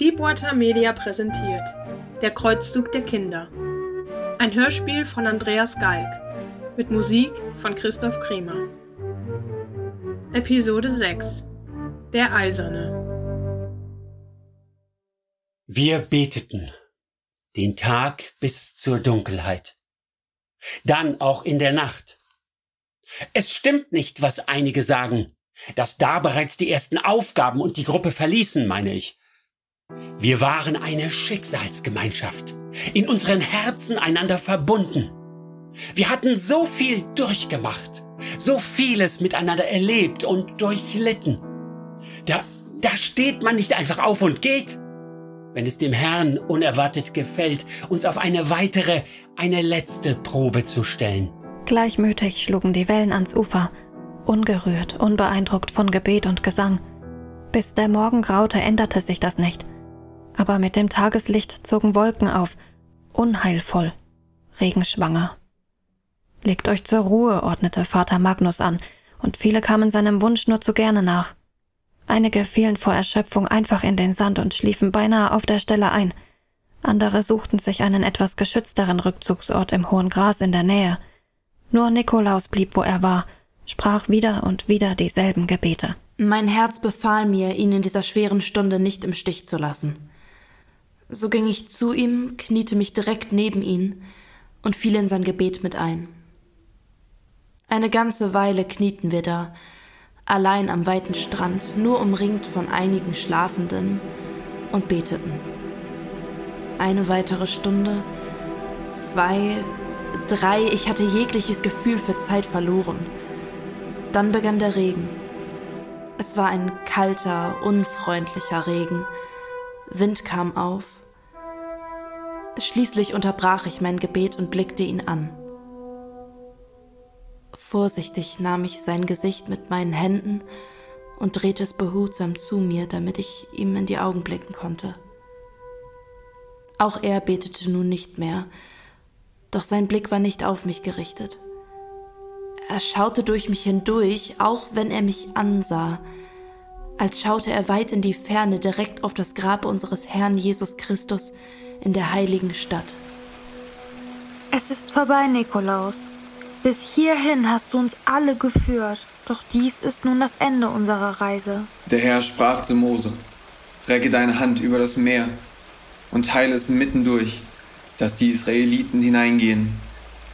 Deepwater Media präsentiert Der Kreuzzug der Kinder. Ein Hörspiel von Andreas Galk mit Musik von Christoph Kremer. Episode 6 Der Eiserne. Wir beteten den Tag bis zur Dunkelheit. Dann auch in der Nacht. Es stimmt nicht, was einige sagen, dass da bereits die ersten Aufgaben und die Gruppe verließen, meine ich. Wir waren eine Schicksalsgemeinschaft, in unseren Herzen einander verbunden. Wir hatten so viel durchgemacht, so vieles miteinander erlebt und durchlitten. Da, da steht man nicht einfach auf und geht. Wenn es dem Herrn unerwartet gefällt, uns auf eine weitere, eine letzte Probe zu stellen. Gleichmütig schlugen die Wellen ans Ufer, ungerührt, unbeeindruckt von Gebet und Gesang. Bis der Morgen graute, änderte sich das nicht – aber mit dem Tageslicht zogen Wolken auf, unheilvoll, regenschwanger. Legt euch zur Ruhe, ordnete Vater Magnus an, und viele kamen seinem Wunsch nur zu gerne nach. Einige fielen vor Erschöpfung einfach in den Sand und schliefen beinahe auf der Stelle ein. Andere suchten sich einen etwas geschützteren Rückzugsort im hohen Gras in der Nähe. Nur Nikolaus blieb, wo er war, sprach wieder und wieder dieselben Gebete. Mein Herz befahl mir, ihn in dieser schweren Stunde nicht im Stich zu lassen. So ging ich zu ihm, kniete mich direkt neben ihn und fiel in sein Gebet mit ein. Eine ganze Weile knieten wir da, allein am weiten Strand, nur umringt von einigen Schlafenden, und beteten. Eine weitere Stunde, zwei, drei, ich hatte jegliches Gefühl für Zeit verloren. Dann begann der Regen. Es war ein kalter, unfreundlicher Regen. Wind kam auf. Schließlich unterbrach ich mein Gebet und blickte ihn an. Vorsichtig nahm ich sein Gesicht mit meinen Händen und drehte es behutsam zu mir, damit ich ihm in die Augen blicken konnte. Auch er betete nun nicht mehr, doch sein Blick war nicht auf mich gerichtet. Er schaute durch mich hindurch, auch wenn er mich ansah, als schaute er weit in die Ferne direkt auf das Grab unseres Herrn Jesus Christus, in der heiligen Stadt. Es ist vorbei, Nikolaus. Bis hierhin hast du uns alle geführt, doch dies ist nun das Ende unserer Reise. Der Herr sprach zu Mose, recke deine Hand über das Meer und teile es mitten durch, dass die Israeliten hineingehen,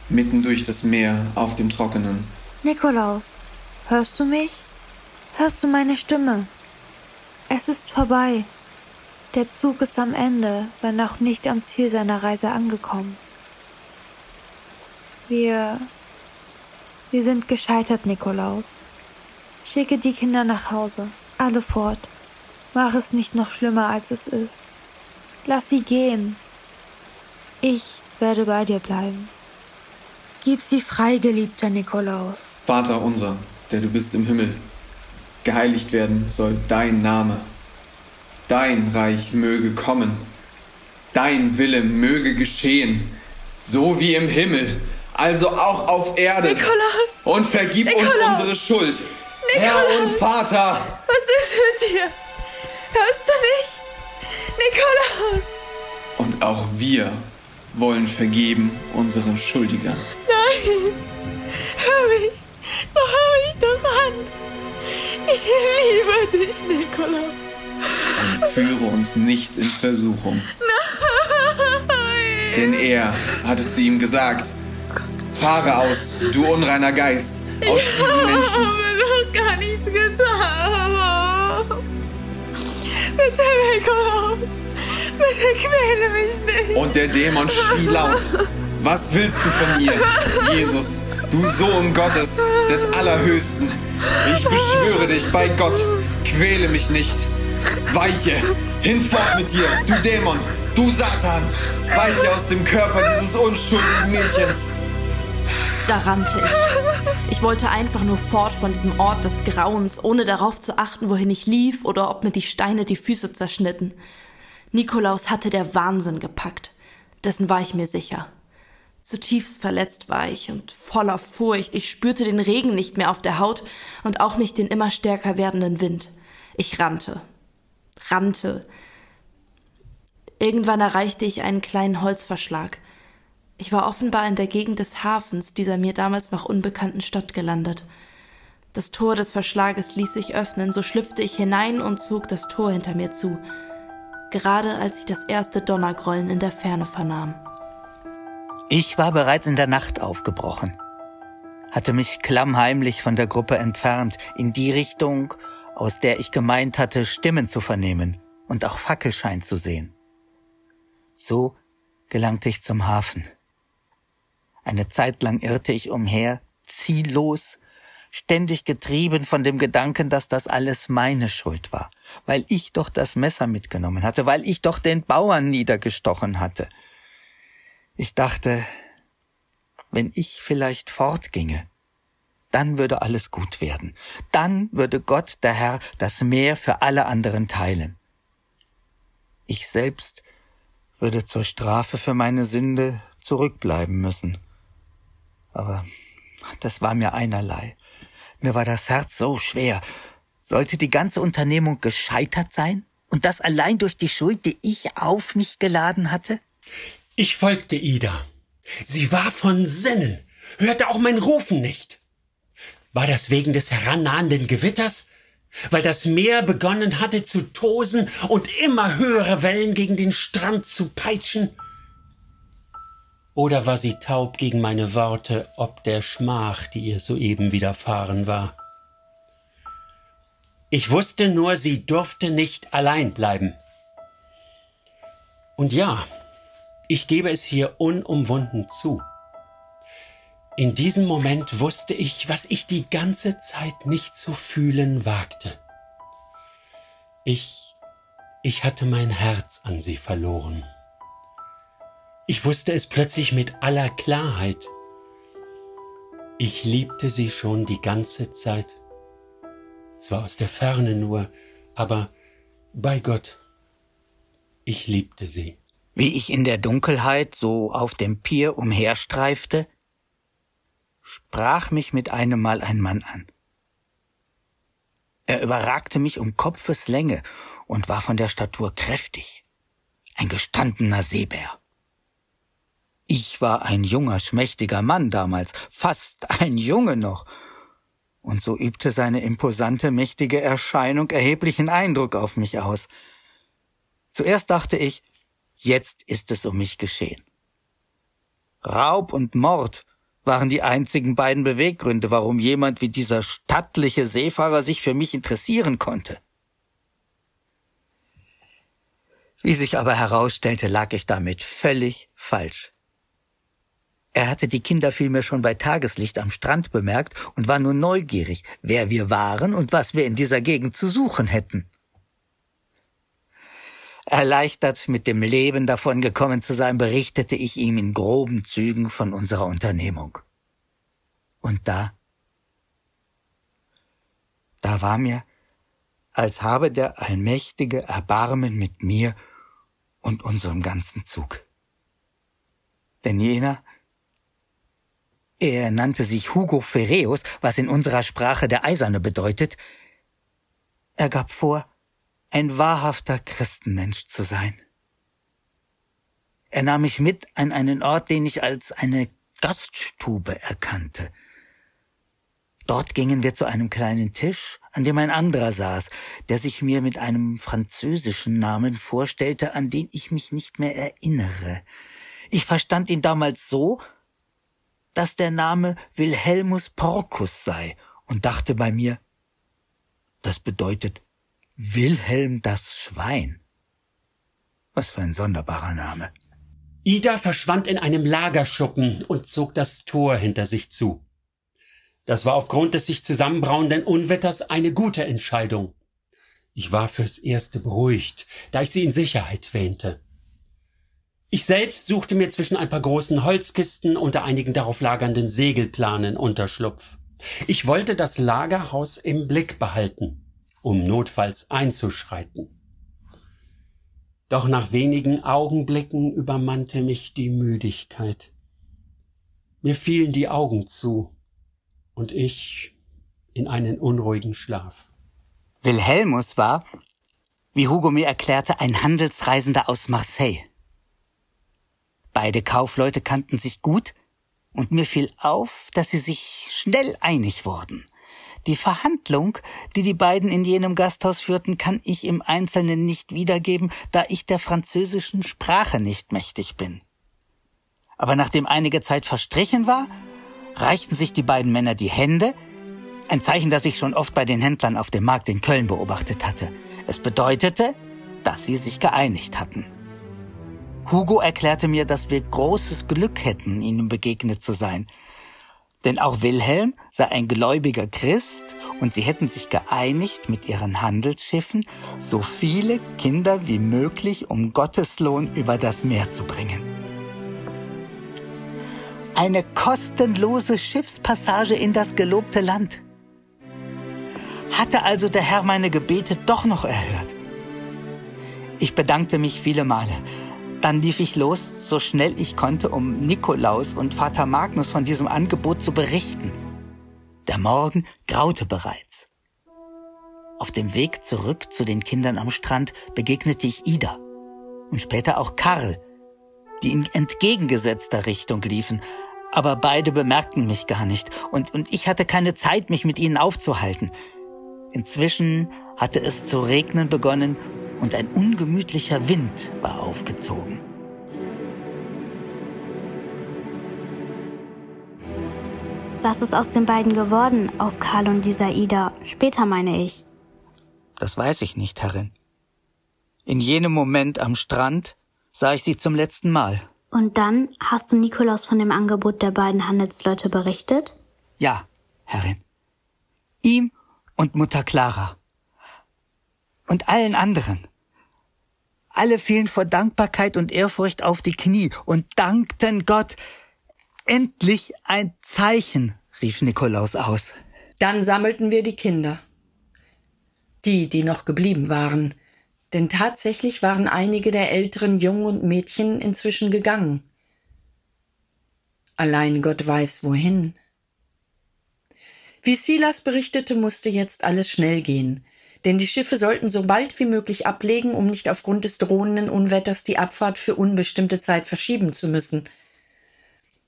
mitten durch das Meer auf dem Trockenen. Nikolaus, hörst du mich? Hörst du meine Stimme? Es ist vorbei. Der Zug ist am Ende, wenn auch nicht am Ziel seiner Reise angekommen. Wir. Wir sind gescheitert, Nikolaus. Schicke die Kinder nach Hause, alle fort. Mach es nicht noch schlimmer, als es ist. Lass sie gehen. Ich werde bei dir bleiben. Gib sie frei, geliebter Nikolaus. Vater unser, der du bist im Himmel, geheiligt werden soll dein Name dein Reich möge kommen, dein Wille möge geschehen, so wie im Himmel, also auch auf Erde. Nikolaus! Und vergib Nikolaus! uns unsere Schuld. Nikolaus! Herr und Vater! Was ist mit dir? Hörst du nicht? Nikolaus! Und auch wir wollen vergeben unseren Schuldigern. Nein! Hör mich! So hör mich doch an! Ich liebe dich, Nikolaus! Und führe uns nicht in Versuchung. Nein! Denn er hatte zu ihm gesagt, fahre aus, du unreiner Geist, aus ich diesen Menschen. Ich habe doch gar nichts getan. Bitte, Nikolaus, bitte quäle mich nicht. Und der Dämon schrie laut, was willst du von mir, Jesus, du Sohn Gottes, des Allerhöchsten? Ich beschwöre dich bei Gott, quäle mich nicht. Weiche! Hinfort mit dir, du Dämon! Du Satan! Weiche aus dem Körper dieses unschuldigen Mädchens! Da rannte ich. Ich wollte einfach nur fort von diesem Ort des Grauens, ohne darauf zu achten, wohin ich lief oder ob mir die Steine die Füße zerschnitten. Nikolaus hatte der Wahnsinn gepackt. Dessen war ich mir sicher. Zutiefst verletzt war ich und voller Furcht. Ich spürte den Regen nicht mehr auf der Haut und auch nicht den immer stärker werdenden Wind. Ich rannte, rannte. Irgendwann erreichte ich einen kleinen Holzverschlag. Ich war offenbar in der Gegend des Hafens dieser mir damals noch unbekannten Stadt gelandet. Das Tor des Verschlages ließ sich öffnen, so schlüpfte ich hinein und zog das Tor hinter mir zu, gerade als ich das erste Donnergrollen in der Ferne vernahm. Ich war bereits in der Nacht aufgebrochen, hatte mich klammheimlich von der Gruppe entfernt, in die Richtung, aus der ich gemeint hatte, Stimmen zu vernehmen und auch Fackelschein zu sehen. So gelangte ich zum Hafen. Eine Zeit lang irrte ich umher, ziellos, ständig getrieben von dem Gedanken, dass das alles meine Schuld war, weil ich doch das Messer mitgenommen hatte, weil ich doch den Bauern niedergestochen hatte. Ich dachte, wenn ich vielleicht fortginge, dann würde alles gut werden. Dann würde Gott, der Herr, das Meer für alle anderen teilen. Ich selbst würde zur Strafe für meine Sünde zurückbleiben müssen. Aber das war mir einerlei. Mir war das Herz so schwer. Sollte die ganze Unternehmung gescheitert sein? Und das allein durch die Schuld, die ich auf mich geladen hatte? Ich folgte Ida. Sie war von Sinnen, hörte auch mein Rufen nicht. War das wegen des herannahenden Gewitters? Weil das Meer begonnen hatte zu tosen und immer höhere Wellen gegen den Strand zu peitschen? Oder war sie taub gegen meine Worte ob der Schmach, die ihr soeben widerfahren war? Ich wusste nur, sie durfte nicht allein bleiben. Und ja, ich gebe es hier unumwunden zu. In diesem Moment wusste ich, was ich die ganze Zeit nicht zu fühlen wagte. Ich, ich hatte mein Herz an sie verloren. Ich wusste es plötzlich mit aller Klarheit. Ich liebte sie schon die ganze Zeit. Zwar aus der Ferne nur, aber bei Gott. Ich liebte sie. Wie ich in der Dunkelheit so auf dem Pier umherstreifte, sprach mich mit einem Mal ein Mann an. Er überragte mich um Kopfeslänge und war von der Statur kräftig. Ein gestandener Seebär. Ich war ein junger, schmächtiger Mann damals, fast ein Junge noch. Und so übte seine imposante, mächtige Erscheinung erheblichen Eindruck auf mich aus. Zuerst dachte ich, jetzt ist es um mich geschehen. Raub und Mord waren die einzigen beiden Beweggründe, warum jemand wie dieser stattliche Seefahrer sich für mich interessieren konnte. Wie sich aber herausstellte, lag ich damit völlig falsch. Er hatte die Kinder vielmehr schon bei Tageslicht am Strand bemerkt und war nur neugierig, wer wir waren und was wir in dieser Gegend zu suchen hätten. Erleichtert mit dem Leben davon gekommen zu sein, berichtete ich ihm in groben Zügen von unserer Unternehmung. Und da, da war mir, als habe der Allmächtige Erbarmen mit mir und unserem ganzen Zug. Denn jener, er nannte sich Hugo Ferreus, was in unserer Sprache der Eiserne bedeutet. Er gab vor, ein wahrhafter Christenmensch zu sein. Er nahm mich mit an einen Ort, den ich als eine Gaststube erkannte. Dort gingen wir zu einem kleinen Tisch, an dem ein anderer saß, der sich mir mit einem französischen Namen vorstellte, an den ich mich nicht mehr erinnere. Ich verstand ihn damals so, dass der Name Wilhelmus Porcus sei und dachte bei mir, das bedeutet Wilhelm das Schwein. Was für ein sonderbarer Name. Ida verschwand in einem Lagerschuppen und zog das Tor hinter sich zu. Das war aufgrund des sich zusammenbrauenden Unwetters eine gute Entscheidung. Ich war fürs Erste beruhigt, da ich sie in Sicherheit wähnte. Ich selbst suchte mir zwischen ein paar großen Holzkisten unter einigen darauf lagernden Segelplanen Unterschlupf. Ich wollte das Lagerhaus im Blick behalten, um notfalls einzuschreiten. Doch nach wenigen Augenblicken übermannte mich die Müdigkeit. Mir fielen die Augen zu und ich in einen unruhigen Schlaf. Wilhelmus war, Wie Hugo mir erklärte, ein Handelsreisender aus Marseille. Beide Kaufleute kannten sich gut, und mir fiel auf, dass sie sich schnell einig wurden. Die Verhandlung, die die beiden in jenem Gasthaus führten, kann ich im Einzelnen nicht wiedergeben, da ich der französischen Sprache nicht mächtig bin. Aber nachdem einige Zeit verstrichen war, reichten sich die beiden Männer die Hände, ein Zeichen, das ich schon oft bei den Händlern auf dem Markt in Köln beobachtet hatte. Es bedeutete, dass sie sich geeinigt hatten. Hugo erklärte mir, dass wir großes Glück hätten, ihnen begegnet zu sein. Denn auch Wilhelm sei ein gläubiger Christ und sie hätten sich geeinigt, mit ihren Handelsschiffen so viele Kinder wie möglich um Gottes Lohn über das Meer zu bringen. Eine kostenlose Schiffspassage in das gelobte Land. Hatte also der Herr meine Gebete doch noch erhört? Ich bedankte mich viele Male. Dann lief ich los, so schnell ich konnte, um Nikolaus und Vater Magnus von diesem Angebot zu berichten. Der Morgen graute bereits. Auf dem Weg zurück zu den Kindern am Strand begegnete ich Ida und später auch Karl, die in entgegengesetzter Richtung liefen, aber beide bemerkten mich gar nicht und, und ich hatte keine Zeit, mich mit ihnen aufzuhalten. Inzwischen hatte es zu regnen begonnen und ein ungemütlicher Wind war aufgezogen. Was ist aus den beiden geworden, aus Karl und dieser Ida? Später meine ich. Das weiß ich nicht, Herrin. In jenem Moment am Strand sah ich sie zum letzten Mal. Und dann hast du Nikolaus von dem Angebot der beiden Handelsleute berichtet? Ja, Herrin. Ihm und Mutter Clara. Und allen anderen. Alle fielen vor Dankbarkeit und Ehrfurcht auf die Knie und dankten Gott. Endlich ein Zeichen, rief Nikolaus aus. Dann sammelten wir die Kinder. Die, die noch geblieben waren. Denn tatsächlich waren einige der älteren Jungen und Mädchen inzwischen gegangen. Allein Gott weiß wohin. Wie Silas berichtete, musste jetzt alles schnell gehen, denn die Schiffe sollten so bald wie möglich ablegen, um nicht aufgrund des drohenden Unwetters die Abfahrt für unbestimmte Zeit verschieben zu müssen.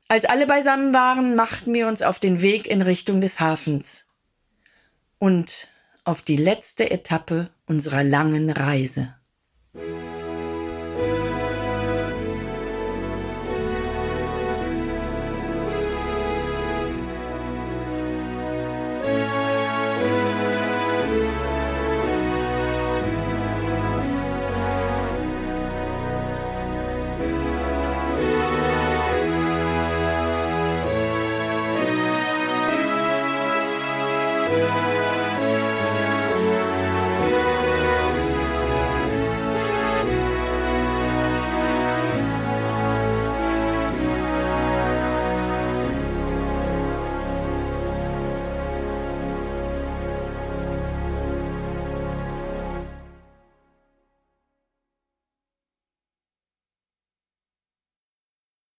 Als alle beisammen waren, machten wir uns auf den Weg in Richtung des Hafens und auf die letzte Etappe unserer langen Reise.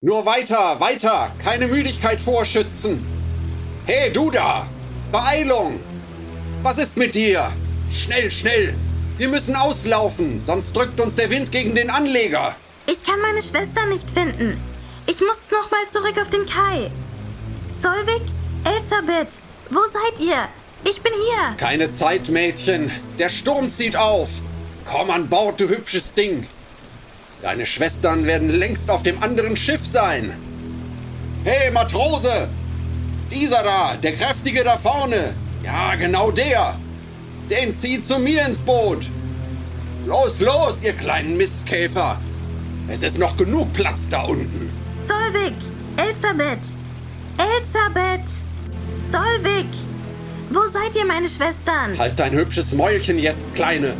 Nur weiter, weiter, keine Müdigkeit vorschützen. Hey, du da! Beeilung! Was ist mit dir? Schnell, schnell! Wir müssen auslaufen, sonst drückt uns der Wind gegen den Anleger. Ich kann meine Schwester nicht finden. Ich muss noch mal zurück auf den Kai. Solvik, Elisabeth, wo seid ihr? Ich bin hier. Keine Zeit, Mädchen. Der Sturm zieht auf. Komm an Bord, du hübsches Ding. Deine Schwestern werden längst auf dem anderen Schiff sein. Hey, Matrose! Dieser da, der kräftige da vorne. Ja, genau der. Den zieht zu mir ins Boot. Los, los, ihr kleinen Mistkäfer. Es ist noch genug Platz da unten. Solvik, Elisabeth, Elisabeth, Solvik. Wo seid ihr, meine Schwestern? Halt dein hübsches Mäulchen jetzt, Kleine.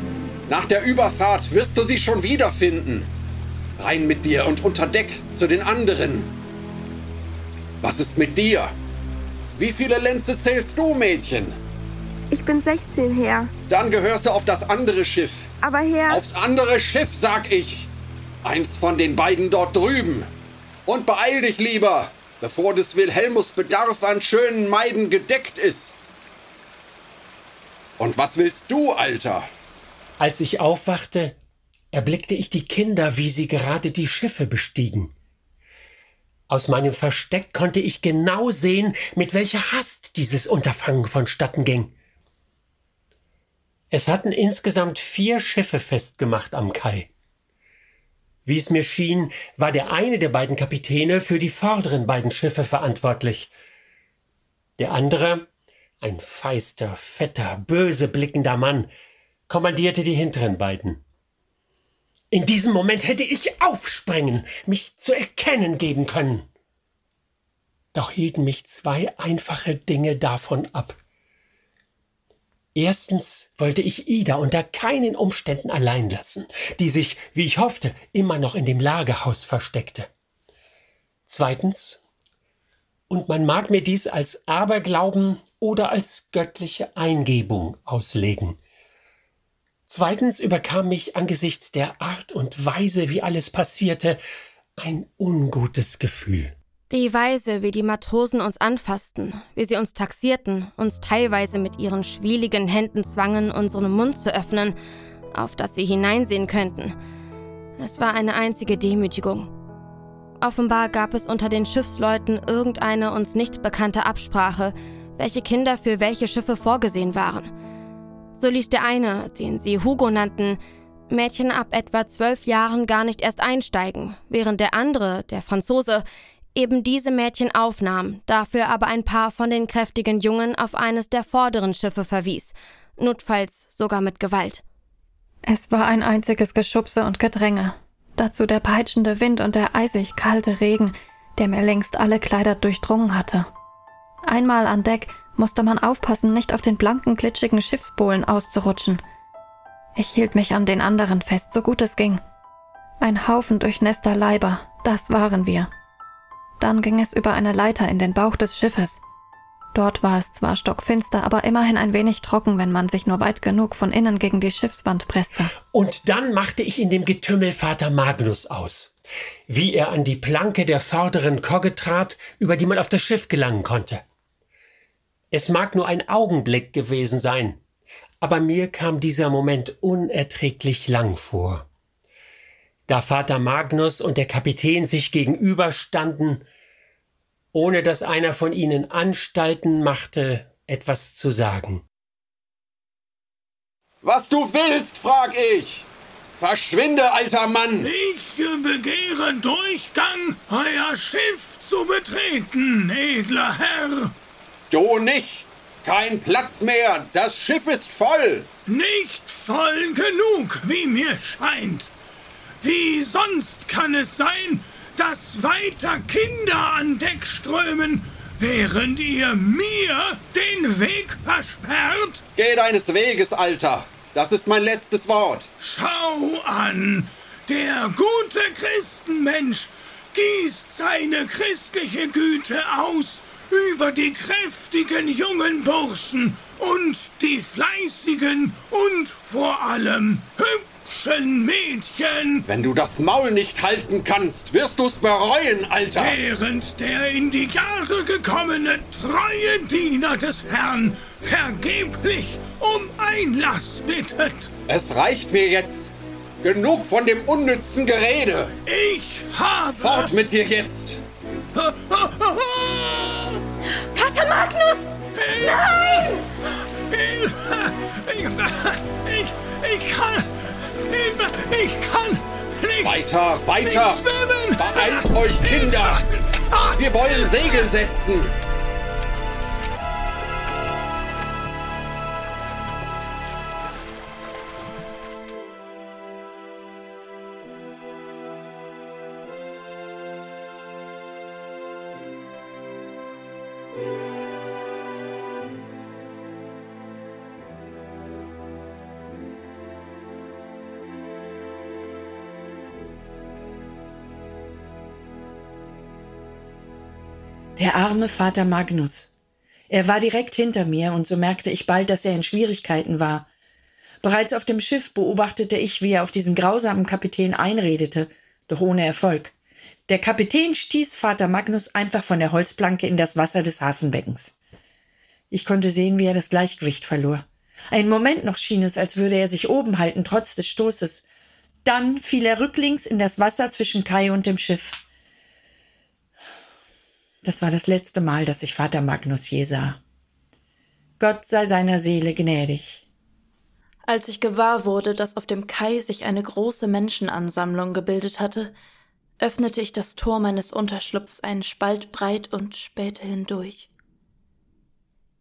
Nach der Überfahrt wirst du sie schon wiederfinden. Rein mit dir und unter Deck zu den anderen. Was ist mit dir? Wie viele Lenze zählst du, Mädchen? Ich bin 16, Herr. Dann gehörst du auf das andere Schiff. Aber Herr. Aufs andere Schiff, sag ich. Eins von den beiden dort drüben. Und beeil dich lieber, bevor des Wilhelmus Bedarf an schönen Maiden gedeckt ist. Und was willst du, Alter? Als ich aufwachte, erblickte ich die Kinder, wie sie gerade die Schiffe bestiegen. Aus meinem Versteck konnte ich genau sehen, mit welcher Hast dieses Unterfangen vonstatten ging. Es hatten insgesamt vier Schiffe festgemacht am Kai. Wie es mir schien, war der eine der beiden Kapitäne für die vorderen beiden Schiffe verantwortlich. Der andere, ein feister, fetter, böse blickender Mann, kommandierte die hinteren beiden. In diesem Moment hätte ich aufspringen, mich zu erkennen geben können. Doch hielten mich zwei einfache Dinge davon ab. Erstens wollte ich Ida unter keinen Umständen allein lassen, die sich, wie ich hoffte, immer noch in dem Lagerhaus versteckte. Zweitens, und man mag mir dies als Aberglauben oder als göttliche Eingebung auslegen, Zweitens überkam mich angesichts der Art und Weise, wie alles passierte, ein ungutes Gefühl. Die Weise, wie die Matrosen uns anfassten, wie sie uns taxierten, uns teilweise mit ihren schwieligen Händen zwangen, unseren Mund zu öffnen, auf dass sie hineinsehen könnten. Es war eine einzige Demütigung. Offenbar gab es unter den Schiffsleuten irgendeine uns nicht bekannte Absprache, welche Kinder für welche Schiffe vorgesehen waren. So ließ der eine, den sie Hugo nannten, Mädchen ab etwa zwölf Jahren gar nicht erst einsteigen, während der andere, der Franzose, eben diese Mädchen aufnahm, dafür aber ein paar von den kräftigen Jungen auf eines der vorderen Schiffe verwies, notfalls sogar mit Gewalt. Es war ein einziges Geschubse und Gedränge. Dazu der peitschende Wind und der eisig kalte Regen, der mir längst alle Kleider durchdrungen hatte. Einmal an Deck musste man aufpassen, nicht auf den blanken, glitschigen Schiffsbohlen auszurutschen. Ich hielt mich an den anderen fest, so gut es ging. Ein Haufen durchnässter Leiber, das waren wir. Dann ging es über eine Leiter in den Bauch des Schiffes. Dort war es zwar stockfinster, aber immerhin ein wenig trocken, wenn man sich nur weit genug von innen gegen die Schiffswand presste. Und dann machte ich in dem Getümmel Vater Magnus aus. Wie er an die Planke der vorderen Kogge trat, über die man auf das Schiff gelangen konnte. Es mag nur ein Augenblick gewesen sein, aber mir kam dieser Moment unerträglich lang vor. Da Vater Magnus und der Kapitän sich gegenüberstanden, ohne dass einer von ihnen Anstalten machte, etwas zu sagen. Was du willst, frag ich! Verschwinde, alter Mann! Ich begehre Durchgang, euer Schiff zu betreten, edler Herr! Du nicht! Kein Platz mehr! Das Schiff ist voll! Nicht voll genug, wie mir scheint! Wie sonst kann es sein, dass weiter Kinder an Deck strömen, während ihr mir den Weg versperrt? Geh deines Weges, Alter! Das ist mein letztes Wort! Schau an! Der gute Christenmensch gießt seine christliche Güte aus über die kräftigen jungen Burschen und die fleißigen und vor allem hübschen Mädchen. Wenn du das Maul nicht halten kannst, wirst du's bereuen, Alter. Während der in die Jahre gekommene treue Diener des Herrn vergeblich um Einlass bittet. Es reicht mir jetzt. Genug von dem unnützen Gerede. Ich habe... Fort mit dir jetzt. Magnus! Nein! Hilfe! Ich, ich, ich kann. Hilfe! Ich kann nicht. Weiter, weiter! Nicht schwimmen! Beeilt euch, Kinder! Wir wollen Segel setzen! Der arme Vater Magnus. Er war direkt hinter mir, und so merkte ich bald, dass er in Schwierigkeiten war. Bereits auf dem Schiff beobachtete ich, wie er auf diesen grausamen Kapitän einredete, doch ohne Erfolg. Der Kapitän stieß Vater Magnus einfach von der Holzplanke in das Wasser des Hafenbeckens. Ich konnte sehen, wie er das Gleichgewicht verlor. Einen Moment noch schien es, als würde er sich oben halten, trotz des Stoßes. Dann fiel er rücklings in das Wasser zwischen Kai und dem Schiff. Das war das letzte Mal, dass ich Vater Magnus je sah. Gott sei seiner Seele gnädig. Als ich gewahr wurde, dass auf dem Kai sich eine große Menschenansammlung gebildet hatte, öffnete ich das Tor meines Unterschlupfs einen Spalt breit und spähte hindurch.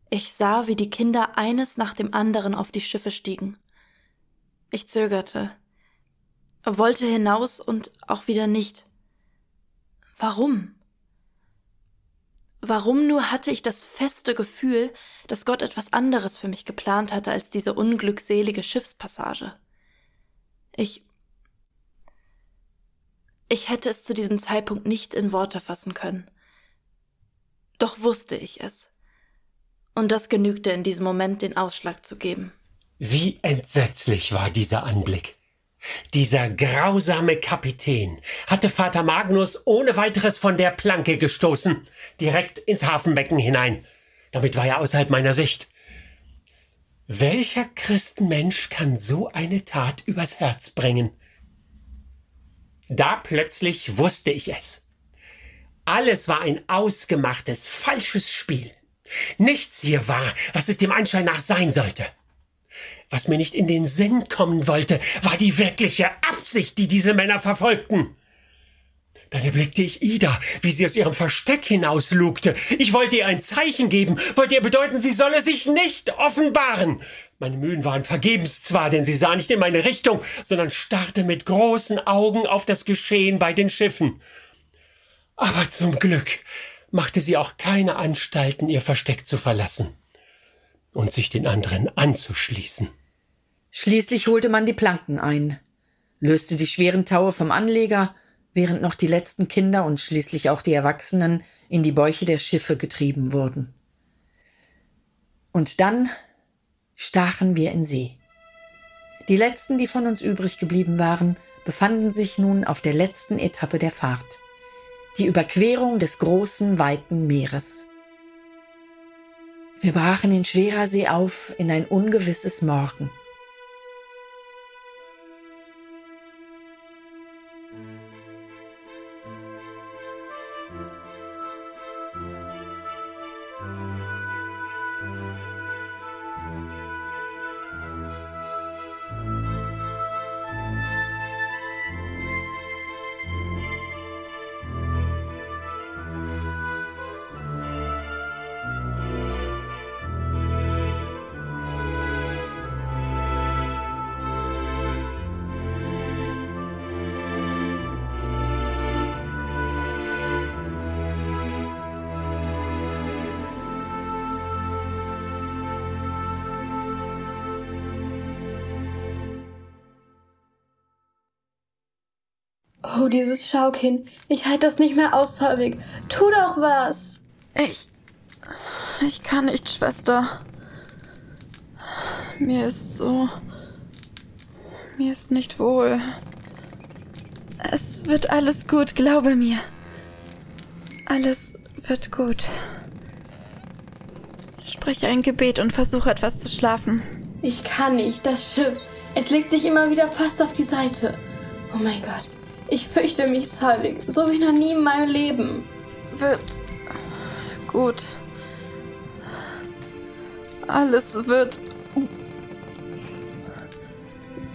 Ich sah, wie die Kinder eines nach dem anderen auf die Schiffe stiegen. Ich zögerte, wollte hinaus und auch wieder nicht. Warum? Warum nur hatte ich das feste Gefühl, dass Gott etwas anderes für mich geplant hatte als diese unglückselige Schiffspassage? Ich. Ich hätte es zu diesem Zeitpunkt nicht in Worte fassen können. Doch wusste ich es. Und das genügte in diesem Moment den Ausschlag zu geben. Wie entsetzlich war dieser Anblick. Dieser grausame Kapitän hatte Vater Magnus ohne weiteres von der Planke gestoßen, direkt ins Hafenbecken hinein. Damit war er außerhalb meiner Sicht. Welcher Christenmensch kann so eine Tat übers Herz bringen? Da plötzlich wusste ich es. Alles war ein ausgemachtes, falsches Spiel. Nichts hier war, was es dem Anschein nach sein sollte. Was mir nicht in den Sinn kommen wollte, war die wirkliche Absicht, die diese Männer verfolgten. Dann erblickte ich Ida, wie sie aus ihrem Versteck hinauslugte. Ich wollte ihr ein Zeichen geben, wollte ihr bedeuten, sie solle sich nicht offenbaren. Meine Mühen waren vergebens zwar, denn sie sah nicht in meine Richtung, sondern starrte mit großen Augen auf das Geschehen bei den Schiffen. Aber zum Glück machte sie auch keine Anstalten, ihr Versteck zu verlassen und sich den anderen anzuschließen. Schließlich holte man die Planken ein, löste die schweren Taue vom Anleger, während noch die letzten Kinder und schließlich auch die Erwachsenen in die Bäuche der Schiffe getrieben wurden. Und dann stachen wir in See. Die letzten, die von uns übrig geblieben waren, befanden sich nun auf der letzten Etappe der Fahrt. Die Überquerung des großen, weiten Meeres. Wir brachen in schwerer See auf in ein ungewisses Morgen. Schaukind. Ich halte das nicht mehr aus, Solvig. Tu doch was. Ich. Ich kann nicht, Schwester. Mir ist so. Mir ist nicht wohl. Es wird alles gut, glaube mir. Alles wird gut. Sprich ein Gebet und versuche etwas zu schlafen. Ich kann nicht, das Schiff. Es legt sich immer wieder fast auf die Seite. Oh mein Gott. Ich fürchte mich, Salvik, so wie noch nie in meinem Leben. Wird gut. Alles wird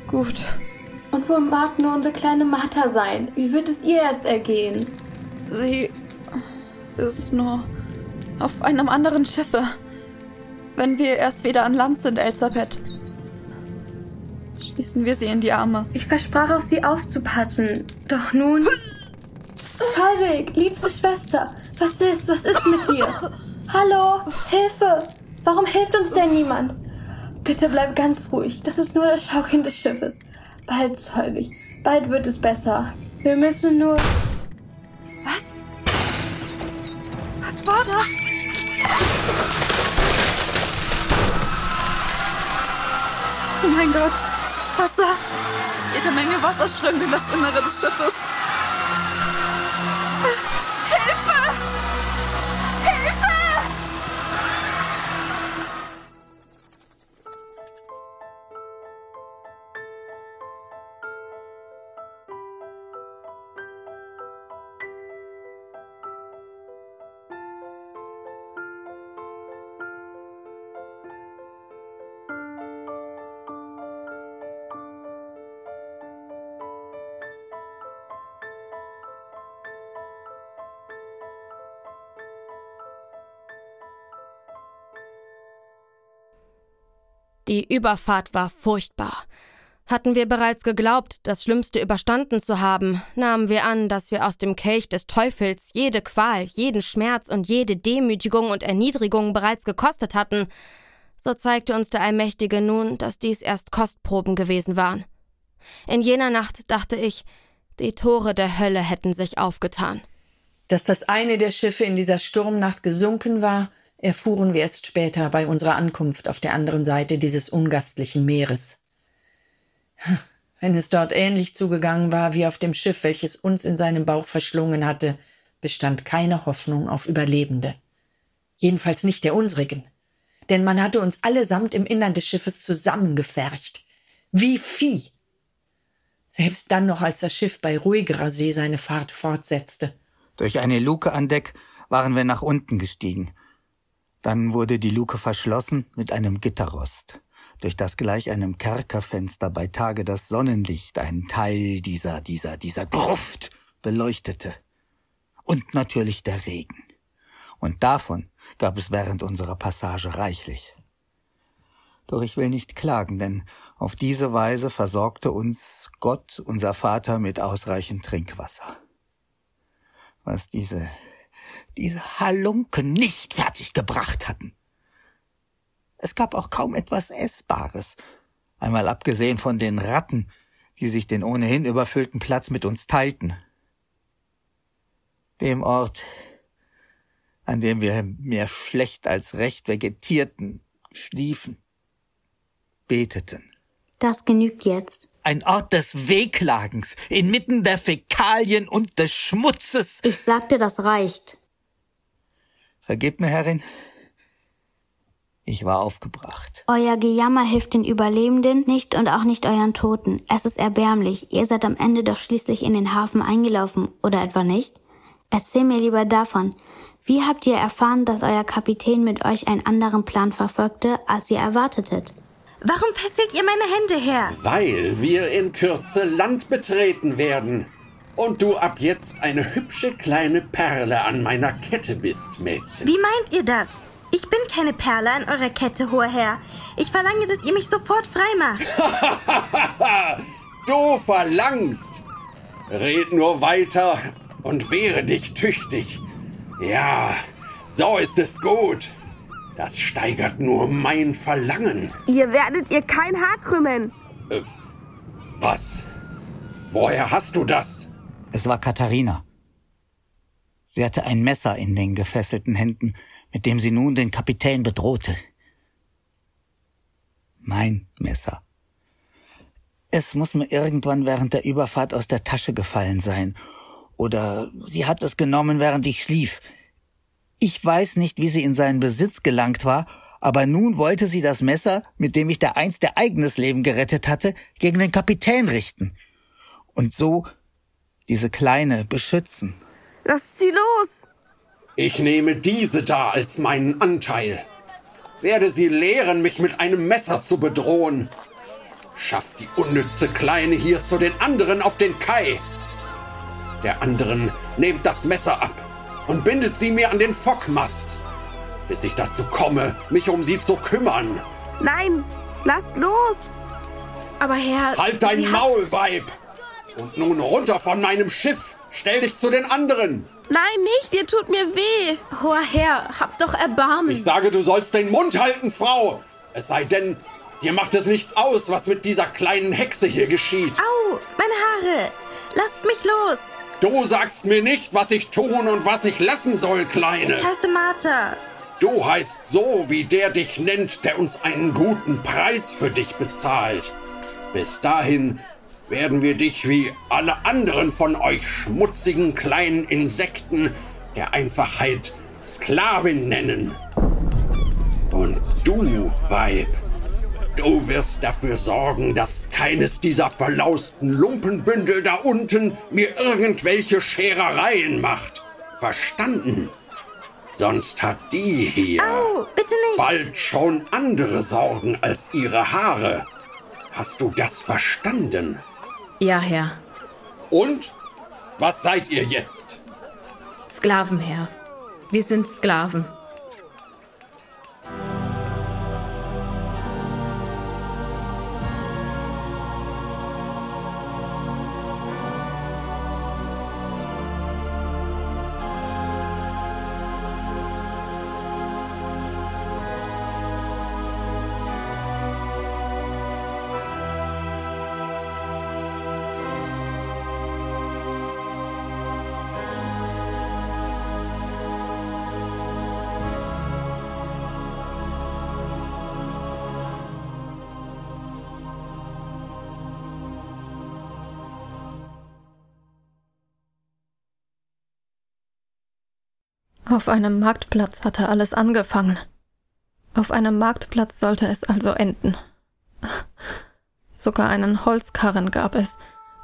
gut. Und wo mag nur unsere kleine Martha sein? Wie wird es ihr erst ergehen? Sie ist nur auf einem anderen Schiffe. Wenn wir erst wieder an Land sind, Elisabeth schließen wir sie in die Arme. Ich versprach auf sie aufzupassen. Doch nun. Solveig, liebste Schwester, was ist? Was ist mit dir? Hallo, Hilfe! Warum hilft uns denn niemand? Bitte bleib ganz ruhig. Das ist nur das Schaukind des Schiffes. Bald, Solveig. Bald wird es besser. Wir müssen nur. Was? Was war das? Oh mein Gott. Wasser. Jede Menge Wasser strömt in das Innere des Schiffes. Die Überfahrt war furchtbar. Hatten wir bereits geglaubt, das Schlimmste überstanden zu haben, nahmen wir an, dass wir aus dem Kelch des Teufels jede Qual, jeden Schmerz und jede Demütigung und Erniedrigung bereits gekostet hatten, so zeigte uns der Allmächtige nun, dass dies erst Kostproben gewesen waren. In jener Nacht dachte ich, die Tore der Hölle hätten sich aufgetan. Dass das eine der Schiffe in dieser Sturmnacht gesunken war, erfuhren wir erst später bei unserer Ankunft auf der anderen Seite dieses ungastlichen Meeres. Wenn es dort ähnlich zugegangen war wie auf dem Schiff, welches uns in seinem Bauch verschlungen hatte, bestand keine Hoffnung auf Überlebende. Jedenfalls nicht der unsrigen. Denn man hatte uns allesamt im Innern des Schiffes zusammengefercht. Wie Vieh. Selbst dann noch, als das Schiff bei ruhigerer See seine Fahrt fortsetzte. Durch eine Luke an Deck waren wir nach unten gestiegen. Dann wurde die Luke verschlossen mit einem Gitterrost durch das gleich einem Kerkerfenster bei Tage das Sonnenlicht einen Teil dieser, dieser, dieser Gruft beleuchtete. Und natürlich der Regen. Und davon gab es während unserer Passage reichlich. Doch ich will nicht klagen, denn auf diese Weise versorgte uns Gott, unser Vater, mit ausreichend Trinkwasser. Was diese, diese Halunken nicht fertig gebracht hatten, es gab auch kaum etwas Essbares, einmal abgesehen von den Ratten, die sich den ohnehin überfüllten Platz mit uns teilten. Dem Ort, an dem wir mehr schlecht als recht vegetierten, schliefen, beteten. Das genügt jetzt. Ein Ort des Wehklagens, inmitten der Fäkalien und des Schmutzes. Ich sagte, das reicht. Vergebt mir, Herrin, ich war aufgebracht. Euer Gejammer hilft den Überlebenden nicht und auch nicht euren Toten. Es ist erbärmlich. Ihr seid am Ende doch schließlich in den Hafen eingelaufen, oder etwa nicht? Erzähl mir lieber davon. Wie habt ihr erfahren, dass euer Kapitän mit euch einen anderen Plan verfolgte, als ihr erwartetet? Warum fesselt ihr meine Hände her? Weil wir in Kürze Land betreten werden. Und du ab jetzt eine hübsche kleine Perle an meiner Kette bist, Mädchen. Wie meint ihr das? Ich bin keine Perle an eurer Kette, hoher Herr. Ich verlange, dass ihr mich sofort frei macht. du verlangst. Red nur weiter und wehre dich tüchtig. Ja, so ist es gut. Das steigert nur mein Verlangen. Ihr werdet ihr kein Haar krümmen. Äh, was? Woher hast du das? Es war Katharina. Sie hatte ein Messer in den gefesselten Händen mit dem sie nun den Kapitän bedrohte. Mein Messer. Es muss mir irgendwann während der Überfahrt aus der Tasche gefallen sein. Oder sie hat es genommen, während ich schlief. Ich weiß nicht, wie sie in seinen Besitz gelangt war, aber nun wollte sie das Messer, mit dem ich der einst ihr eigenes Leben gerettet hatte, gegen den Kapitän richten. Und so diese Kleine beschützen. Lass sie los! Ich nehme diese da als meinen Anteil. Werde sie lehren, mich mit einem Messer zu bedrohen. Schafft die unnütze Kleine hier zu den anderen auf den Kai. Der anderen nehmt das Messer ab und bindet sie mir an den Fockmast, bis ich dazu komme, mich um sie zu kümmern. Nein, lasst los! Aber Herr. Halt dein Maul, Weib! Und nun runter von meinem Schiff! Stell dich zu den anderen! Nein, nicht, ihr tut mir weh. Hoher Herr, habt doch Erbarmen. Ich sage, du sollst den Mund halten, Frau. Es sei denn, dir macht es nichts aus, was mit dieser kleinen Hexe hier geschieht. Au, meine Haare. Lasst mich los. Du sagst mir nicht, was ich tun und was ich lassen soll, Kleine. Ich heiße Martha. Du heißt so, wie der dich nennt, der uns einen guten Preis für dich bezahlt. Bis dahin werden wir dich wie alle anderen von euch schmutzigen kleinen Insekten der Einfachheit Sklavin nennen. Und du, Weib, du wirst dafür sorgen, dass keines dieser verlausten Lumpenbündel da unten mir irgendwelche Scherereien macht. Verstanden? Sonst hat die hier nicht. bald schon andere Sorgen als ihre Haare. Hast du das verstanden? Ja, Herr. Und? Was seid ihr jetzt? Sklaven, Herr. Wir sind Sklaven. Auf einem Marktplatz hatte alles angefangen. Auf einem Marktplatz sollte es also enden. Sogar einen Holzkarren gab es,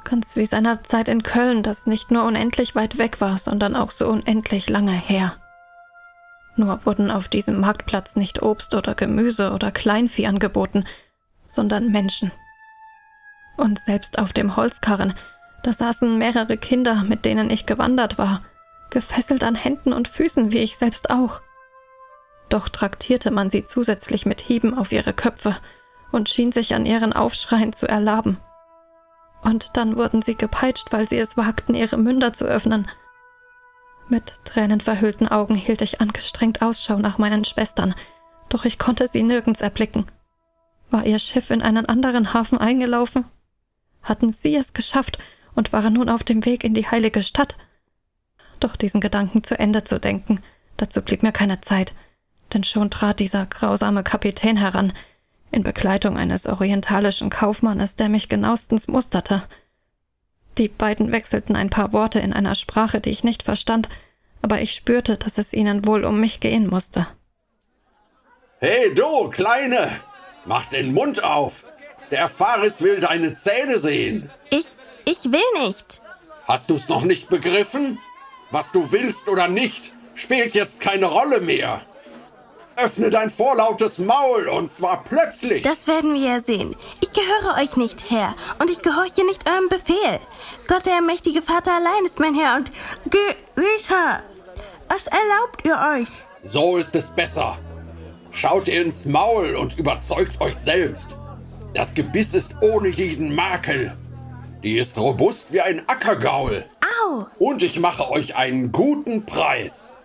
ganz wie seiner Zeit in Köln, das nicht nur unendlich weit weg war, sondern auch so unendlich lange her. Nur wurden auf diesem Marktplatz nicht Obst oder Gemüse oder Kleinvieh angeboten, sondern Menschen. Und selbst auf dem Holzkarren, da saßen mehrere Kinder, mit denen ich gewandert war, gefesselt an Händen und Füßen, wie ich selbst auch. Doch traktierte man sie zusätzlich mit Hieben auf ihre Köpfe und schien sich an ihren Aufschreien zu erlaben. Und dann wurden sie gepeitscht, weil sie es wagten, ihre Münder zu öffnen. Mit tränenverhüllten Augen hielt ich angestrengt Ausschau nach meinen Schwestern, doch ich konnte sie nirgends erblicken. War ihr Schiff in einen anderen Hafen eingelaufen? Hatten sie es geschafft und waren nun auf dem Weg in die heilige Stadt? Doch diesen Gedanken zu Ende zu denken, dazu blieb mir keine Zeit, denn schon trat dieser grausame Kapitän heran, in Begleitung eines orientalischen Kaufmannes, der mich genauestens musterte. Die beiden wechselten ein paar Worte in einer Sprache, die ich nicht verstand, aber ich spürte, dass es ihnen wohl um mich gehen musste. Hey du, Kleine! Mach den Mund auf! Der Faris will deine Zähne sehen! Ich, ich will nicht! Hast du's noch nicht begriffen? Was du willst oder nicht, spielt jetzt keine Rolle mehr. Öffne dein vorlautes Maul, und zwar plötzlich. Das werden wir ja sehen. Ich gehöre euch nicht, Herr, und ich gehorche nicht eurem Befehl. Gott, der mächtige Vater allein ist mein Herr, und Gebieter. Was erlaubt ihr euch? So ist es besser. Schaut ihr ins Maul und überzeugt euch selbst. Das Gebiss ist ohne jeden Makel. Die ist robust wie ein Ackergaul. Au! Und ich mache euch einen guten Preis.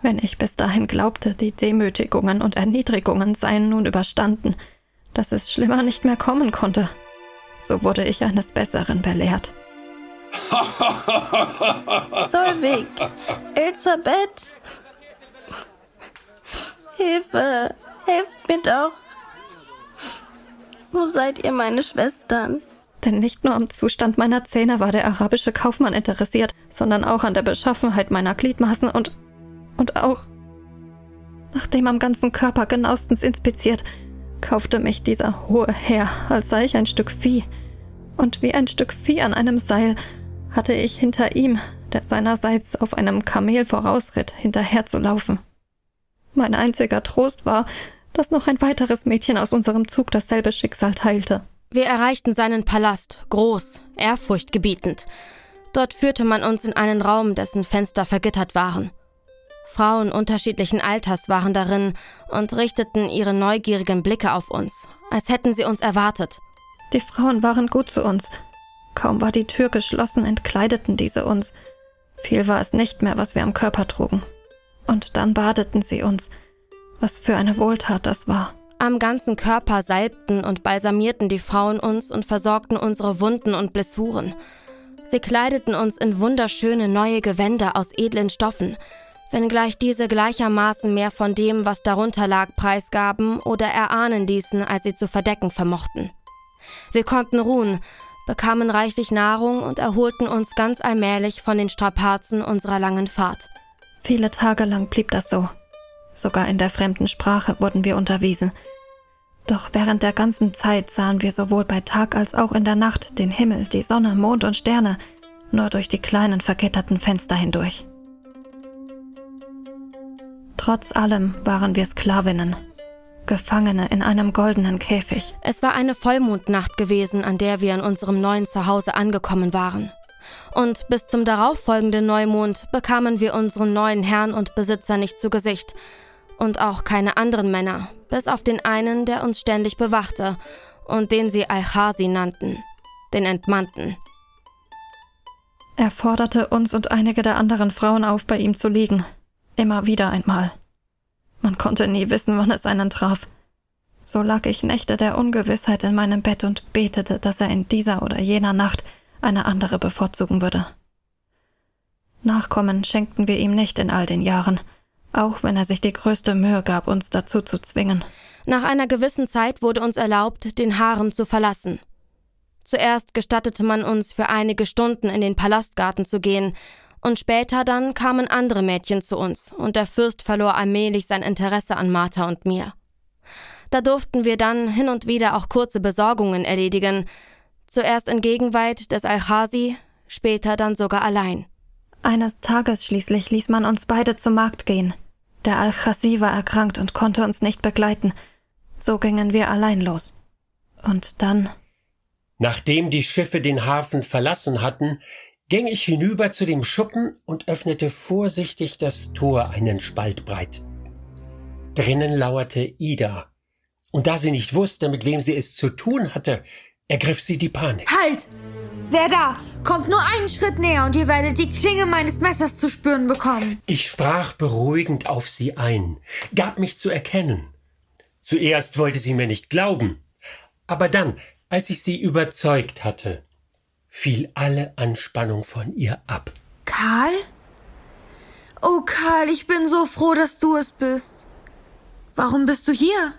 Wenn ich bis dahin glaubte, die Demütigungen und Erniedrigungen seien nun überstanden, dass es schlimmer nicht mehr kommen konnte, so wurde ich eines Besseren belehrt. Solvig, Elisabeth, Hilfe, helft mir doch. Wo seid ihr, meine Schwestern? Denn nicht nur am Zustand meiner Zähne war der arabische Kaufmann interessiert, sondern auch an der Beschaffenheit meiner Gliedmaßen und und auch, nachdem am ganzen Körper genauestens inspiziert, kaufte mich dieser hohe Herr, als sei ich ein Stück Vieh. Und wie ein Stück Vieh an einem Seil hatte ich hinter ihm, der seinerseits auf einem Kamel vorausritt, hinterherzulaufen. Mein einziger Trost war, dass noch ein weiteres Mädchen aus unserem Zug dasselbe Schicksal teilte. Wir erreichten seinen Palast, groß, ehrfurchtgebietend. Dort führte man uns in einen Raum, dessen Fenster vergittert waren. Frauen unterschiedlichen Alters waren darin und richteten ihre neugierigen Blicke auf uns, als hätten sie uns erwartet. Die Frauen waren gut zu uns. Kaum war die Tür geschlossen, entkleideten diese uns. Viel war es nicht mehr, was wir am Körper trugen. Und dann badeten sie uns. Was für eine Wohltat das war. Am ganzen Körper salbten und balsamierten die Frauen uns und versorgten unsere Wunden und Blessuren. Sie kleideten uns in wunderschöne neue Gewänder aus edlen Stoffen, wenngleich diese gleichermaßen mehr von dem, was darunter lag, preisgaben oder erahnen ließen, als sie zu verdecken vermochten. Wir konnten ruhen, bekamen reichlich Nahrung und erholten uns ganz allmählich von den Strapazen unserer langen Fahrt. Viele Tage lang blieb das so. Sogar in der fremden Sprache wurden wir unterwiesen. Doch während der ganzen Zeit sahen wir sowohl bei Tag als auch in der Nacht den Himmel, die Sonne, Mond und Sterne nur durch die kleinen vergitterten Fenster hindurch. Trotz allem waren wir Sklavinnen, Gefangene in einem goldenen Käfig. Es war eine Vollmondnacht gewesen, an der wir in unserem neuen Zuhause angekommen waren. Und bis zum darauffolgenden Neumond bekamen wir unseren neuen Herrn und Besitzer nicht zu Gesicht. Und auch keine anderen Männer, bis auf den einen, der uns ständig bewachte und den sie Al-Khasi nannten, den Entmannten. Er forderte uns und einige der anderen Frauen auf, bei ihm zu liegen, Immer wieder einmal. Man konnte nie wissen, wann es einen traf. So lag ich Nächte der Ungewissheit in meinem Bett und betete, dass er in dieser oder jener Nacht eine andere bevorzugen würde. Nachkommen schenkten wir ihm nicht in all den Jahren, auch wenn er sich die größte Mühe gab, uns dazu zu zwingen. Nach einer gewissen Zeit wurde uns erlaubt, den Harem zu verlassen. Zuerst gestattete man uns für einige Stunden in den Palastgarten zu gehen Und später dann kamen andere Mädchen zu uns, und der Fürst verlor allmählich sein Interesse an Martha und mir. Da durften wir dann hin und wieder auch kurze Besorgungen erledigen, zuerst in Gegenwart des Al-Khasi, später dann sogar allein. Eines Tages schließlich ließ man uns beide zum Markt gehen. Der Al-Khasi war erkrankt und konnte uns nicht begleiten. So gingen wir allein los. Und dann. Nachdem die Schiffe den Hafen verlassen hatten, ging ich hinüber zu dem Schuppen und öffnete vorsichtig das Tor einen Spalt breit. Drinnen lauerte Ida, und da sie nicht wusste, mit wem sie es zu tun hatte, ergriff sie die Panik. Halt! Wer da? Kommt nur einen Schritt näher und ihr werdet die Klinge meines Messers zu spüren bekommen. Ich sprach beruhigend auf sie ein, gab mich zu erkennen. Zuerst wollte sie mir nicht glauben, aber dann, als ich sie überzeugt hatte, fiel alle Anspannung von ihr ab. Karl? Oh Karl, ich bin so froh, dass du es bist. Warum bist du hier?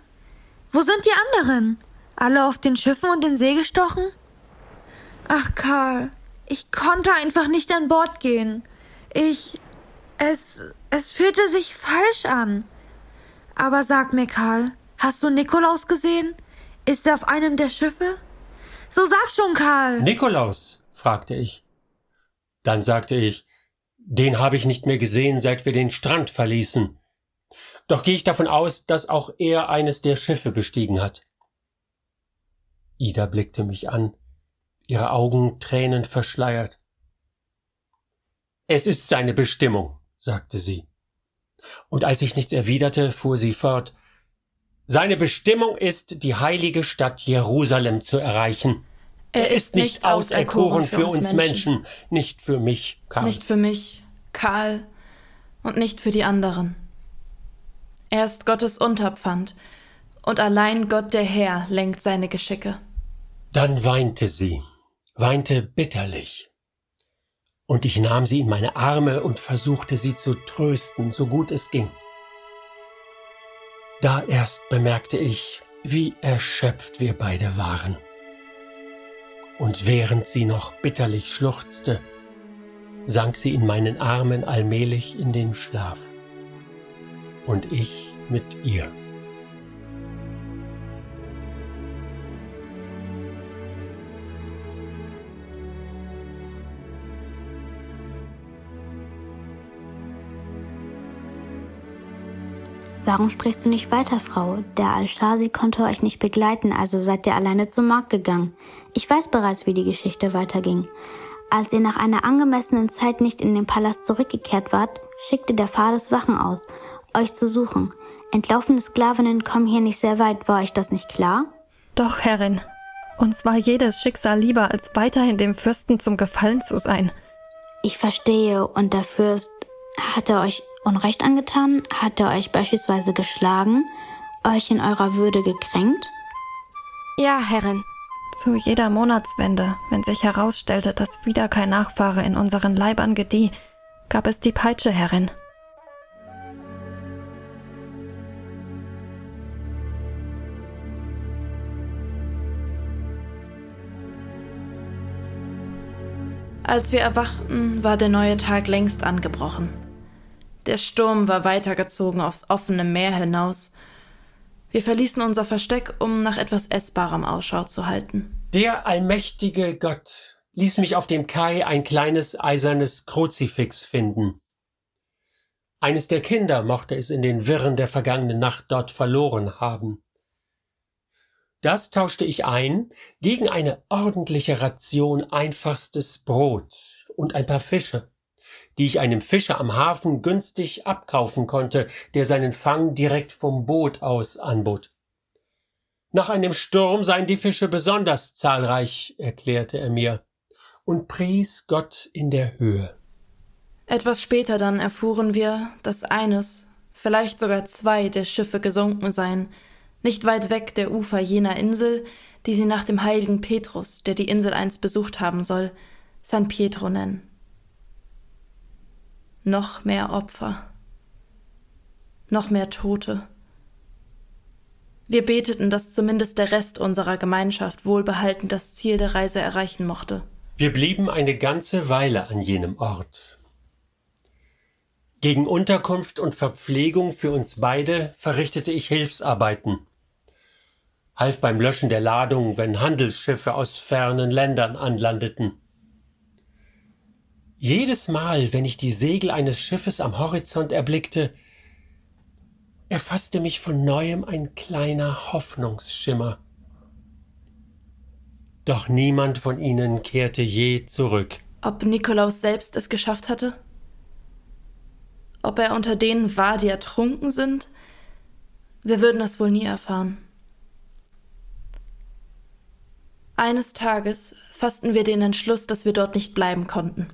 Wo sind die anderen? Alle auf den Schiffen und den See gestochen? Ach, Karl, ich konnte einfach nicht an Bord gehen. Ich. Es. Es fühlte sich falsch an. Aber sag mir, Karl, hast du Nikolaus gesehen? Ist er auf einem der Schiffe? So sag schon, Karl. Nikolaus? fragte ich. Dann sagte ich, den habe ich nicht mehr gesehen, seit wir den Strand verließen. Doch gehe ich davon aus, dass auch er eines der Schiffe bestiegen hat. Ida blickte mich an, ihre Augen tränend verschleiert. Es ist seine Bestimmung, sagte sie. Und als ich nichts erwiderte, fuhr sie fort, seine Bestimmung ist, die heilige Stadt Jerusalem zu erreichen. Er, er ist nicht auserkoren für uns Menschen. Menschen, nicht für mich, Karl. Nicht für mich, Karl, und nicht für die anderen. Er ist Gottes Unterpfand, und allein Gott der Herr lenkt seine Geschicke. Dann weinte sie, weinte bitterlich. Und ich nahm sie in meine Arme und versuchte sie zu trösten, so gut es ging. Da erst bemerkte ich, wie erschöpft wir beide waren. Und während sie noch bitterlich schluchzte, sank sie in meinen Armen allmählich in den Schlaf. Und ich mit ihr. Warum sprichst du nicht weiter, Frau? Der Al-Shazi konnte euch nicht begleiten, also seid ihr alleine zum Markt gegangen. Ich weiß bereits, wie die Geschichte weiterging. Als ihr nach einer angemessenen Zeit nicht in den Palast zurückgekehrt wart, schickte der Pfades Wachen aus, euch zu suchen. Entlaufene Sklavinnen kommen hier nicht sehr weit, war euch das nicht klar? Doch, Herrin. Uns war jedes Schicksal lieber, als weiterhin dem Fürsten zum Gefallen zu sein. Ich verstehe, und der Fürst, hat er euch Unrecht angetan? Hat er euch beispielsweise geschlagen, euch in eurer Würde gekränkt? Ja, Herrin. Zu jeder Monatswende, wenn sich herausstellte, dass wieder kein Nachfahre in unseren Leibern gedieh, gab es die Peitsche, Herrin. Als wir erwachten, war der neue Tag längst angebrochen. Der Sturm war weitergezogen aufs offene Meer hinaus. Wir verließen unser Versteck, um nach etwas Essbarem Ausschau zu halten. Der allmächtige Gott ließ mich auf dem Kai ein kleines eisernes Kruzifix finden. Eines der Kinder mochte es in den Wirren der vergangenen Nacht dort verloren haben. Das tauschte ich ein gegen eine ordentliche Ration einfachstes Brot und ein paar Fische die ich einem Fischer am Hafen günstig abkaufen konnte, der seinen Fang direkt vom Boot aus anbot. Nach einem Sturm seien die Fische besonders zahlreich, erklärte er mir, und pries Gott in der Höhe. Etwas später dann erfuhren wir, dass eines, vielleicht sogar zwei der Schiffe gesunken seien, nicht weit weg der Ufer jener Insel, die sie nach dem heiligen Petrus, der die Insel einst besucht haben soll, San Pietro nennen noch mehr Opfer, noch mehr Tote. Wir beteten, dass zumindest der Rest unserer Gemeinschaft wohlbehalten das Ziel der Reise erreichen mochte. Wir blieben eine ganze Weile an jenem Ort. Gegen Unterkunft und Verpflegung für uns beide verrichtete ich Hilfsarbeiten. Half beim Löschen der Ladung, wenn Handelsschiffe aus fernen Ländern anlandeten. Jedes Mal, wenn ich die Segel eines Schiffes am Horizont erblickte, erfasste mich von neuem ein kleiner Hoffnungsschimmer. Doch niemand von ihnen kehrte je zurück. Ob Nikolaus selbst es geschafft hatte? Ob er unter denen war, die ertrunken sind? Wir würden es wohl nie erfahren. Eines Tages fassten wir den Entschluss, dass wir dort nicht bleiben konnten.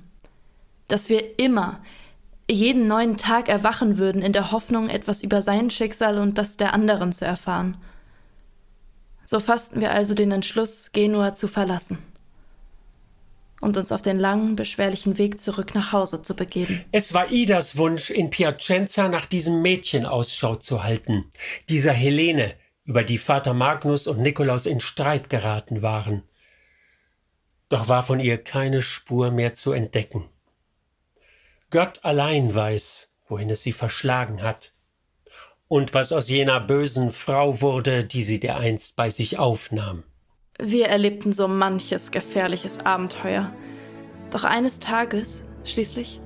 Dass wir immer, jeden neuen Tag erwachen würden in der Hoffnung, etwas über sein Schicksal und das der anderen zu erfahren. So fassten wir also den Entschluss, Genua zu verlassen und uns auf den langen, beschwerlichen Weg zurück nach Hause zu begeben. Es war Idas Wunsch, in Piacenza nach diesem Mädchen Ausschau zu halten, dieser Helene, über die Vater Magnus und Nikolaus in Streit geraten waren. Doch war von ihr keine Spur mehr zu entdecken. Gott allein weiß, wohin es sie verschlagen hat und was aus jener bösen Frau wurde, die sie dereinst bei sich aufnahm. Wir erlebten so manches gefährliches Abenteuer. Doch eines Tages, schließlich,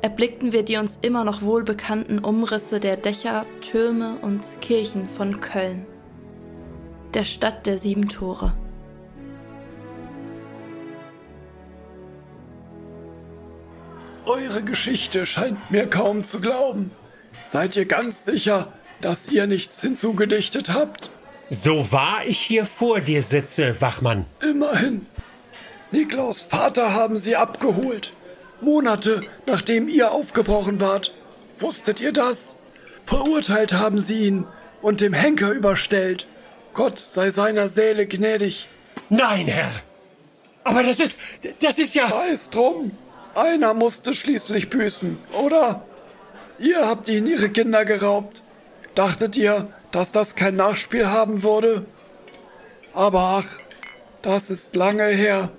erblickten wir die uns immer noch wohlbekannten Umrisse der Dächer, Türme und Kirchen von Köln, der Stadt der sieben Tore. Eure Geschichte scheint mir kaum zu glauben. Seid ihr ganz sicher, dass ihr nichts hinzugedichtet habt? So wahr ich hier vor dir sitze, Wachmann. Immerhin. Niklaus Vater haben sie abgeholt. Monate nachdem ihr aufgebrochen wart. Wusstet ihr das? Verurteilt haben sie ihn und dem Henker überstellt. Gott sei seiner Seele gnädig. Nein, Herr. Aber das ist. Das ist ja. Sei es drum. Einer musste schließlich büßen, oder? Ihr habt ihnen ihre Kinder geraubt. Dachtet ihr, dass das kein Nachspiel haben würde? Aber ach, das ist lange her.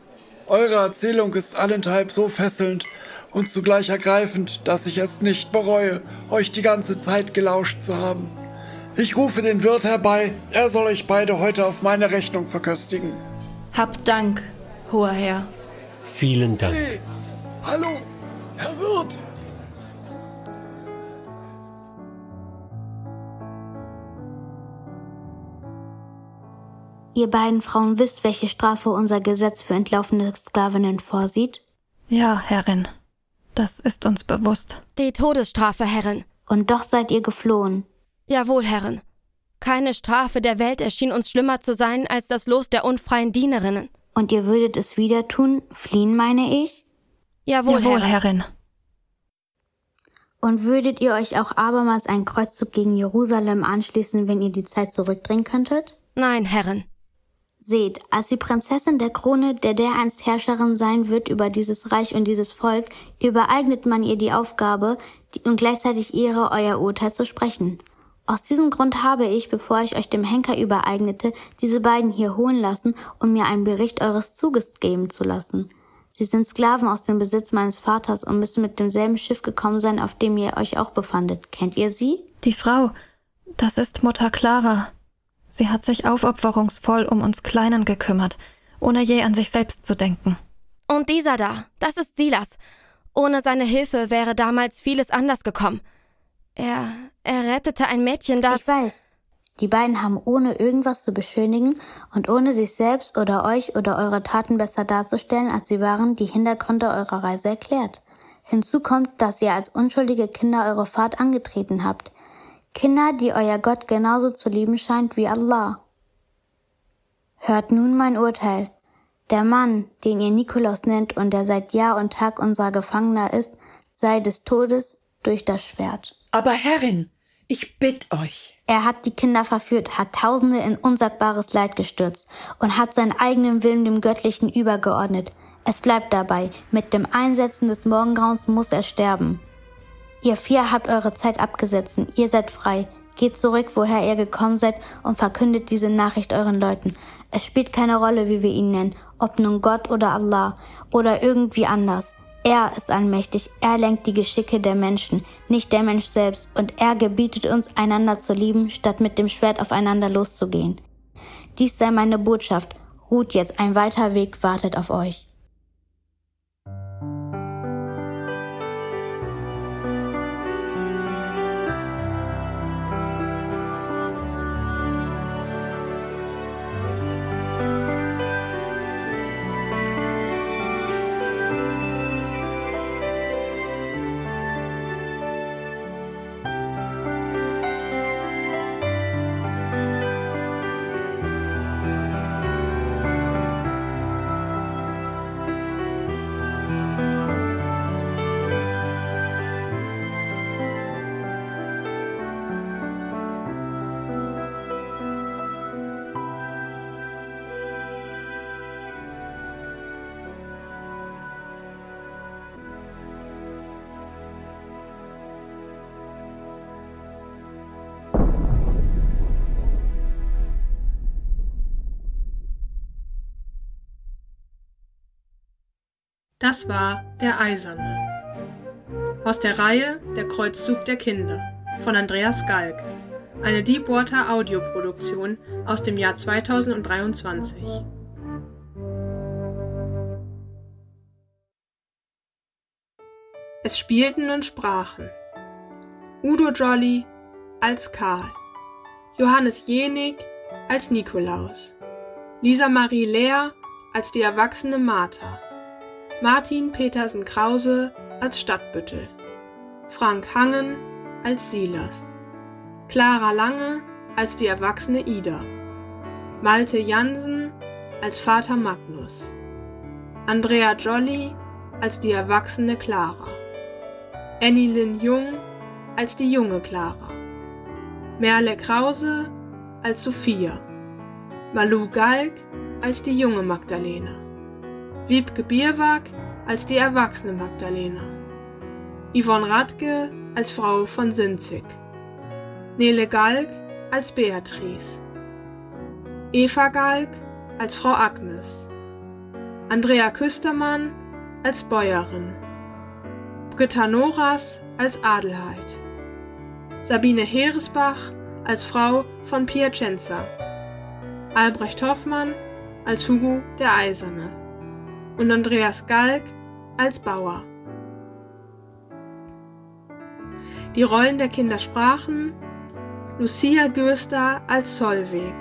Eure Erzählung ist allenthalb so fesselnd und zugleich ergreifend, dass ich es nicht bereue, euch die ganze Zeit gelauscht zu haben. Ich rufe den Wirt herbei, er soll euch beide heute auf meine Rechnung verköstigen. Habt Dank, hoher Herr. Vielen Dank. Hey, hallo, Herr Wirt. Ihr beiden Frauen wisst, welche Strafe unser Gesetz für entlaufene Sklavinnen vorsieht? Ja, Herrin. Das ist uns bewusst. Die Todesstrafe, Herrin. Und doch seid ihr geflohen. Jawohl, Herrin. Keine Strafe der Welt erschien uns schlimmer zu sein als das Los der unfreien Dienerinnen. Und ihr würdet es wieder tun? Fliehen, meine ich? Jawohl, Jawohl Herrin. Herrin. Und würdet ihr euch auch abermals einen Kreuzzug gegen Jerusalem anschließen, wenn ihr die Zeit zurückdrehen könntet? Nein, Herrin. Seht, als die Prinzessin der Krone, der dereinst Herrscherin sein wird über dieses Reich und dieses Volk, übereignet man ihr die Aufgabe die, und gleichzeitig ihre euer Urteil zu sprechen. Aus diesem Grund habe ich, bevor ich euch dem Henker übereignete, diese beiden hier holen lassen, um mir einen Bericht eures Zuges geben zu lassen. Sie sind Sklaven aus dem Besitz meines Vaters und müssen mit demselben Schiff gekommen sein, auf dem ihr euch auch befandet. Kennt ihr sie? Die Frau, das ist Mutter Clara. Sie hat sich aufopferungsvoll um uns Kleinen gekümmert, ohne je an sich selbst zu denken. Und dieser da, das ist Silas. Ohne seine Hilfe wäre damals vieles anders gekommen. Er, er rettete ein Mädchen, das. Ich weiß. Die beiden haben ohne irgendwas zu beschönigen und ohne sich selbst oder euch oder eure Taten besser darzustellen, als sie waren, die Hintergründe eurer Reise erklärt. Hinzu kommt, dass ihr als unschuldige Kinder eure Fahrt angetreten habt. Kinder, die euer Gott genauso zu lieben scheint wie Allah. Hört nun mein Urteil. Der Mann, den ihr Nikolaus nennt und der seit Jahr und Tag unser Gefangener ist, sei des Todes durch das Schwert. Aber Herrin, ich bitt euch. Er hat die Kinder verführt, hat Tausende in unsagbares Leid gestürzt und hat seinen eigenen Willen dem Göttlichen übergeordnet. Es bleibt dabei, mit dem Einsetzen des Morgengrauens muss er sterben. Ihr vier habt eure Zeit abgesetzt, ihr seid frei. Geht zurück, woher ihr gekommen seid und verkündet diese Nachricht euren Leuten. Es spielt keine Rolle, wie wir ihn nennen, ob nun Gott oder Allah oder irgendwie anders. Er ist allmächtig, er lenkt die Geschicke der Menschen, nicht der Mensch selbst, und er gebietet uns, einander zu lieben, statt mit dem Schwert aufeinander loszugehen. Dies sei meine Botschaft, ruht jetzt, ein weiter Weg wartet auf euch. Das war Der Eiserne. Aus der Reihe Der Kreuzzug der Kinder von Andreas Galk. Eine Deepwater Audioproduktion aus dem Jahr 2023. Es spielten und sprachen Udo Jolly als Karl, Johannes Jenig als Nikolaus, Lisa Marie Lehr als die erwachsene Martha, Martin Petersen Krause als Stadtbüttel, Frank Hangen als Silas, Clara Lange als die erwachsene Ida, Malte Jansen als Vater Magnus, Andrea Jolly als die erwachsene Clara, Annie Lynn Jung als die junge Clara, Merle Krause als Sophia, Malu Galk als die junge Magdalena. Wiebke Bierwag als die erwachsene Magdalena, Yvonne Radke als Frau von Sinzig, Nele Galk als Beatrice, Eva Galk als Frau Agnes, Andrea Küstermann als Bäuerin, Britta Noras als Adelheid, Sabine Heeresbach als Frau von Piacenza, Albrecht Hoffmann als Hugo der Eiserne und Andreas Galk als Bauer. Die Rollen der Kinder sprachen Lucia Gürster als Zollweg,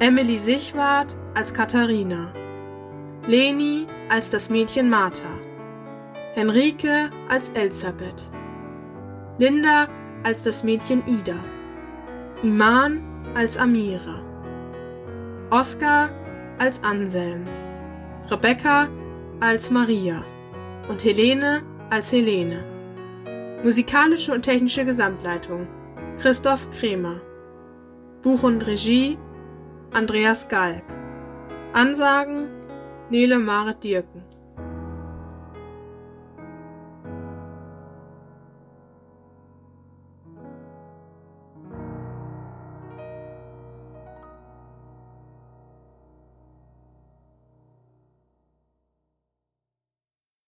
Emily Sichwart als Katharina, Leni als das Mädchen Martha, Henrike als Elisabeth, Linda als das Mädchen Ida, Iman als Amira, Oskar als Anselm. Rebecca als Maria und Helene als Helene. Musikalische und technische Gesamtleitung Christoph Kremer. Buch und Regie Andreas Galk. Ansagen Nele Marit Dirken.